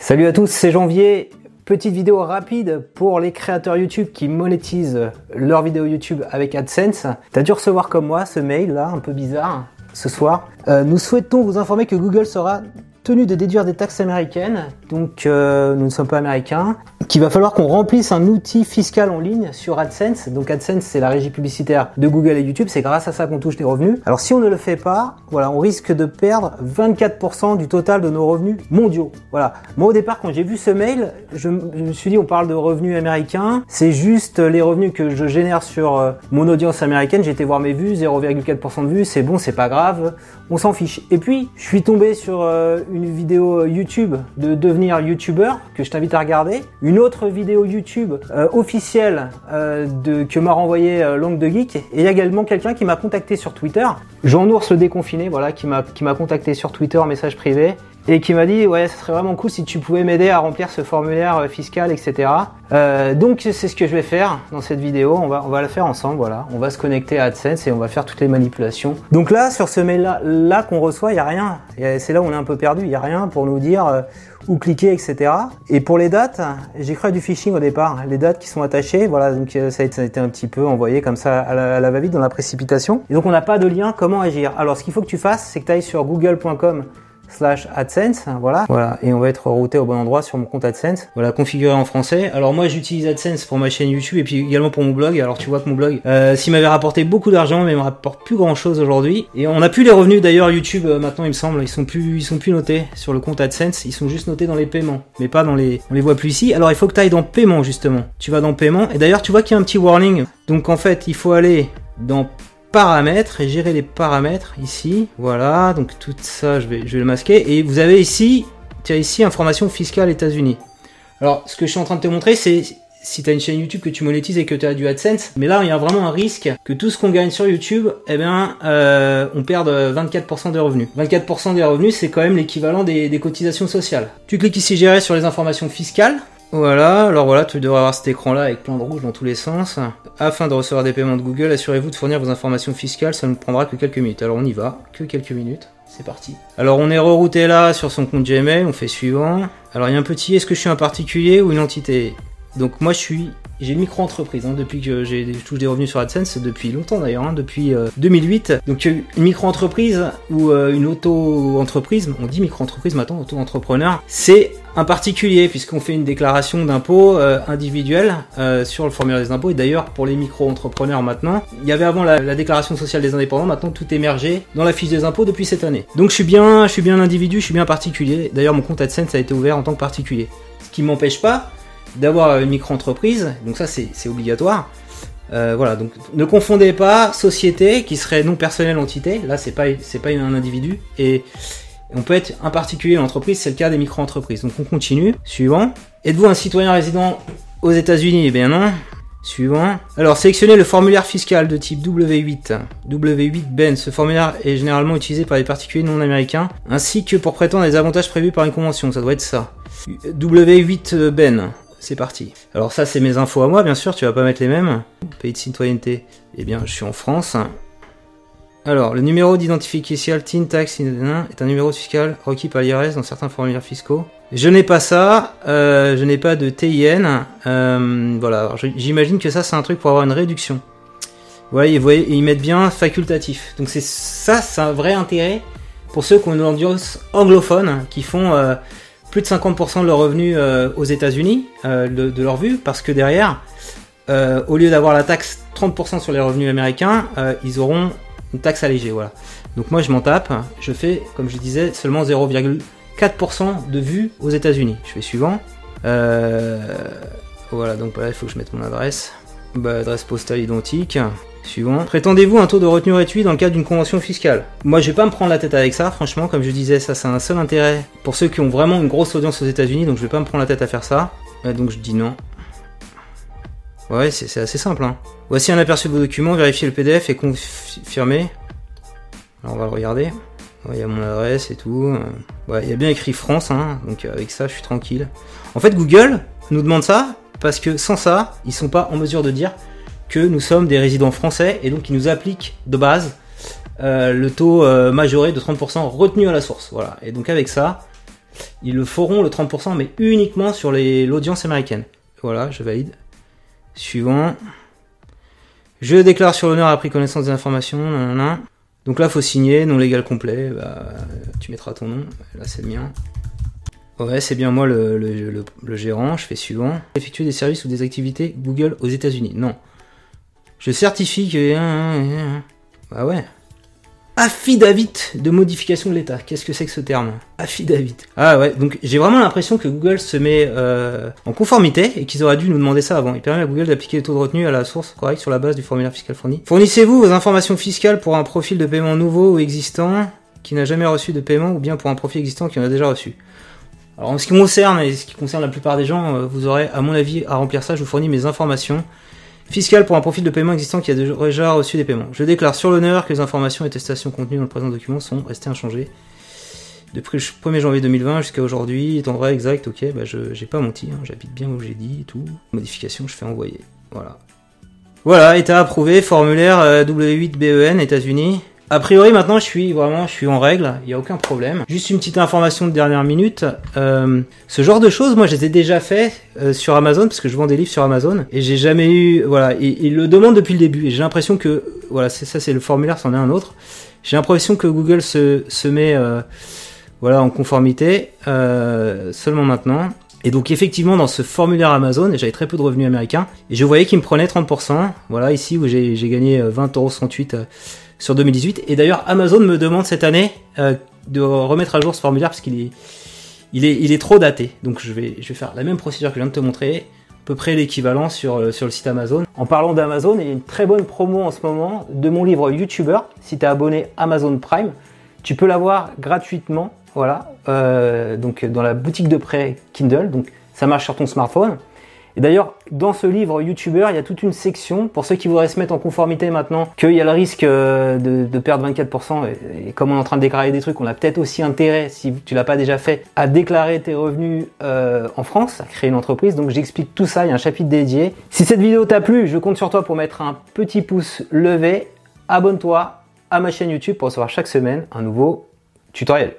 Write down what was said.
Salut à tous, c'est Janvier. Petite vidéo rapide pour les créateurs YouTube qui monétisent leurs vidéos YouTube avec AdSense. T'as dû recevoir comme moi ce mail là, un peu bizarre, ce soir. Euh, nous souhaitons vous informer que Google sera tenu de déduire des taxes américaines, donc euh, nous ne sommes pas américains, qu'il va falloir qu'on remplisse un outil fiscal en ligne sur AdSense. Donc AdSense, c'est la régie publicitaire de Google et YouTube, c'est grâce à ça qu'on touche des revenus. Alors si on ne le fait pas, voilà, on risque de perdre 24% du total de nos revenus mondiaux. Voilà. Moi au départ, quand j'ai vu ce mail, je, me suis dit, on parle de revenus américains, c'est juste les revenus que je génère sur euh, mon audience américaine. J'ai été voir mes vues, 0,4% de vues, c'est bon, c'est pas grave, on s'en fiche. Et puis, je suis tombé sur euh, une vidéo YouTube de devenir YouTuber que je t'invite à regarder, une autre vidéo YouTube euh, officielle euh, de, que m'a renvoyé euh, Langue de Geek, et également quelqu'un qui m'a contacté sur Twitter, Jean-Ours le déconfiné, voilà, qui m'a qui m'a contacté sur Twitter message privé et qui m'a dit ouais, ce serait vraiment cool si tu pouvais m'aider à remplir ce formulaire euh, fiscal, etc. Euh, donc c'est ce que je vais faire dans cette vidéo. On va on va le faire ensemble, voilà. On va se connecter à AdSense et on va faire toutes les manipulations. Donc là, sur ce mail là, là qu'on reçoit, il y a rien. C'est là où on est un peu perdu. Il y a rien pour nous dire euh, où cliquer, etc. Et pour les dates, j'ai cru à du phishing au départ. Les dates qui sont attachées, voilà, donc euh, ça a été un petit peu envoyé comme ça à la, la va-vite dans la précipitation. Et donc on n'a pas de lien. Comment agir Alors ce qu'il faut que tu fasses, c'est que tu ailles sur google.com slash AdSense, voilà. Voilà, et on va être routé au bon endroit sur mon compte AdSense. Voilà, configuré en français. Alors moi j'utilise AdSense pour ma chaîne YouTube et puis également pour mon blog. Alors tu vois que mon blog, euh, s'il m'avait rapporté beaucoup d'argent, mais il me rapporte plus grand chose aujourd'hui. Et on a plus les revenus d'ailleurs YouTube euh, maintenant il me semble, ils sont plus ils sont plus notés sur le compte AdSense, ils sont juste notés dans les paiements, mais pas dans les on les voit plus ici. Alors il faut que tu ailles dans paiement justement. Tu vas dans paiement et d'ailleurs tu vois qu'il y a un petit warning. Donc en fait, il faut aller dans paramètres et gérer les paramètres ici. Voilà, donc tout ça, je vais, je le masquer. Et vous avez ici, tu as ici information fiscale États-Unis. Alors, ce que je suis en train de te montrer, c'est si tu as une chaîne YouTube que tu monétises et que tu as du AdSense. Mais là, il y a vraiment un risque que tout ce qu'on gagne sur YouTube, eh bien, euh, on perde 24% des revenus. 24% des revenus, c'est quand même l'équivalent des cotisations sociales. Tu cliques ici gérer sur les informations fiscales. Voilà, alors voilà, tu devrais avoir cet écran là avec plein de rouge dans tous les sens. Afin de recevoir des paiements de Google, assurez-vous de fournir vos informations fiscales, ça ne prendra que quelques minutes. Alors on y va, que quelques minutes, c'est parti. Alors on est rerouté là sur son compte Gmail, on fait suivant. Alors il y a un petit, est-ce que je suis un particulier ou une entité? Donc moi je suis j'ai une micro-entreprise hein, depuis que j'ai touche des revenus sur AdSense depuis longtemps d'ailleurs, hein, depuis 2008. Euh, Donc une micro-entreprise ou euh, une auto-entreprise, on dit micro-entreprise maintenant, auto-entrepreneur, c'est un particulier puisqu'on fait une déclaration d'impôt euh, individuelle sur le formulaire des impôts. Et d'ailleurs pour les micro-entrepreneurs maintenant, il y avait avant la, la, déclaration sociale des indépendants, maintenant tout émergé dans la fiche des impôts depuis cette année. Donc je suis bien, je suis bien un individu, je suis bien particulier. D'ailleurs mon compte AdSense a été ouvert en tant que particulier. Ce qui m'empêche pas d'avoir une micro-entreprise, donc ça c'est obligatoire. Euh, voilà, donc ne confondez pas société qui serait non personnelle entité, là c'est pas c'est pas un individu et on peut être un particulier entreprise, c'est le cas des micro-entreprises. Donc on continue. Suivant. Êtes-vous un citoyen résident aux États-Unis? Eh bien non. Suivant. Alors sélectionnez le formulaire fiscal de type W8. W8 Ben. Ce formulaire est généralement utilisé par les particuliers non américains ainsi que pour prétendre les avantages prévus par une convention. Ça doit être ça. W8 Ben. C'est parti. Alors ça, c'est mes infos à moi, bien sûr, tu vas pas mettre les mêmes. Pays de citoyenneté, eh bien, je suis en France. Alors, le numéro d'identification TIN Tax est un numéro fiscal requis par l'IRS dans certains formulaires fiscaux. Je n'ai pas ça, euh, je n'ai pas de TIN. Euh, voilà, j'imagine que ça, c'est un truc pour avoir une réduction. Voilà, vous voyez, ils mettent bien facultatif. Donc c'est ça, c'est un vrai intérêt pour ceux qui ont une audience anglophone, qui font... Euh, plus de 50% de leurs revenus aux États-Unis, de, leur vue, parce que derrière, au lieu d'avoir la taxe 30% sur les revenus américains, ils auront une taxe allégée. Voilà. Donc moi je m'en tape, je fais, comme je disais, seulement 0,4% de vues aux États-Unis. Je fais suivant. voilà, donc là il faut que je mette mon adresse. Bah, adresse postale identique. Suivant. Prétendez-vous un taux de retenue réduit dans le cadre d'une convention fiscale? Moi, je vais pas me prendre la tête avec ça, franchement, comme je disais, ça c'est un seul intérêt pour ceux qui ont vraiment une grosse audience aux États-Unis, donc je vais pas me prendre la tête à faire ça. donc je dis non. Ouais, c'est assez simple. Hein. Voici un aperçu de vos documents, vérifiez le PDF et confirmez. Alors on va le regarder. Il y a mon adresse et tout. Ouais, il y a bien écrit France, hein, donc avec ça je suis tranquille. En fait, Google nous demande ça parce que sans ça, ils sont pas en mesure de dire que nous sommes des résidents français et donc ils nous appliquent de base euh, le taux euh, majoré de 30% retenu à la source. Voilà. Et donc avec ça, ils le feront le 30%, mais uniquement sur l'audience américaine. Voilà, je valide. Suivant. Je déclare sur l'honneur après connaissance des informations. Donc là, faut signer, non légal complet. Bah, tu mettras ton nom. Là, c'est le mien. Ouais, c'est bien moi le, le, gérant. Je fais suivant. Effectuer des services ou des activités Google aux États-Unis. Non. Je certifie que. Bah ouais. Affidavit de modification de l'État. Qu'est-ce que c'est que ce terme Affidavit. Ah ouais, donc j'ai vraiment l'impression que Google se met euh, en conformité et qu'ils auraient dû nous demander ça avant. Il permet à Google d'appliquer les taux de retenue à la source correcte sur la base du formulaire fiscal fourni. Fournissez-vous vos informations fiscales pour un profil de paiement nouveau ou existant qui n'a jamais reçu de paiement ou bien pour un profil existant qui en a déjà reçu. Alors en ce qui me concerne et ce qui concerne la plupart des gens, euh, vous aurez à mon avis à remplir ça. Je vous fournis mes informations Fiscal pour un profil de paiement existant qui a déjà reçu des paiements. Je déclare sur l'honneur que les informations et attestations contenues dans le présent document sont restées inchangées. Depuis le 1er janvier 2020 jusqu'à aujourd'hui, étant vrai exact, ok, bah je j'ai pas menti, hein, j'habite bien où j'ai dit et tout. Modification, je fais envoyer. Voilà. Voilà, état approuvé, formulaire euh, W8BEN, États-Unis. A priori, maintenant, je suis vraiment, je suis en règle, il n'y a aucun problème. Juste une petite information de dernière minute. Euh, ce genre de choses, moi, je les ai déjà fait euh, sur Amazon parce que je vends des livres sur Amazon et j'ai jamais eu, voilà, ils le demandent depuis le début et j'ai l'impression que, voilà, c'est ça, c'est le formulaire, c'en est un autre. J'ai l'impression que Google se, met, euh, voilà, en conformité seulement maintenant. Et donc effectivement dans ce formulaire Amazon, j'avais très peu de revenus américains, et je voyais qu'il me prenait 30%, voilà ici où j'ai gagné 20,68€ sur 2018. Et d'ailleurs, Amazon me demande cette année euh, de remettre à jour ce formulaire parce qu'il est, il est, il est trop daté. Donc je vais, faire la même procédure que je viens de te montrer, à peu près l'équivalent sur, euh, sur le site Amazon. En parlant d'Amazon, il y a une très bonne promo en ce moment de mon livre YouTuber. Si tu es abonné Amazon Prime, tu peux l'avoir gratuitement. Voilà, euh, donc dans la boutique de prêt Kindle. Donc ça marche sur ton smartphone. Et d'ailleurs, dans ce livre YouTuber, il y a toute une section pour ceux qui voudraient se mettre en conformité maintenant, qu'il y a le risque euh, de, perdre 24%. Et, comme on est en train de déclarer des trucs, on a peut-être aussi intérêt, si tu l'as pas déjà fait, à déclarer tes revenus euh, en France, à créer une entreprise. Donc j'explique tout ça, il y a un chapitre dédié. Si cette vidéo t'a plu, je compte sur toi pour mettre un petit pouce levé. Abonne-toi à ma chaîne YouTube pour recevoir chaque semaine un nouveau tutoriel.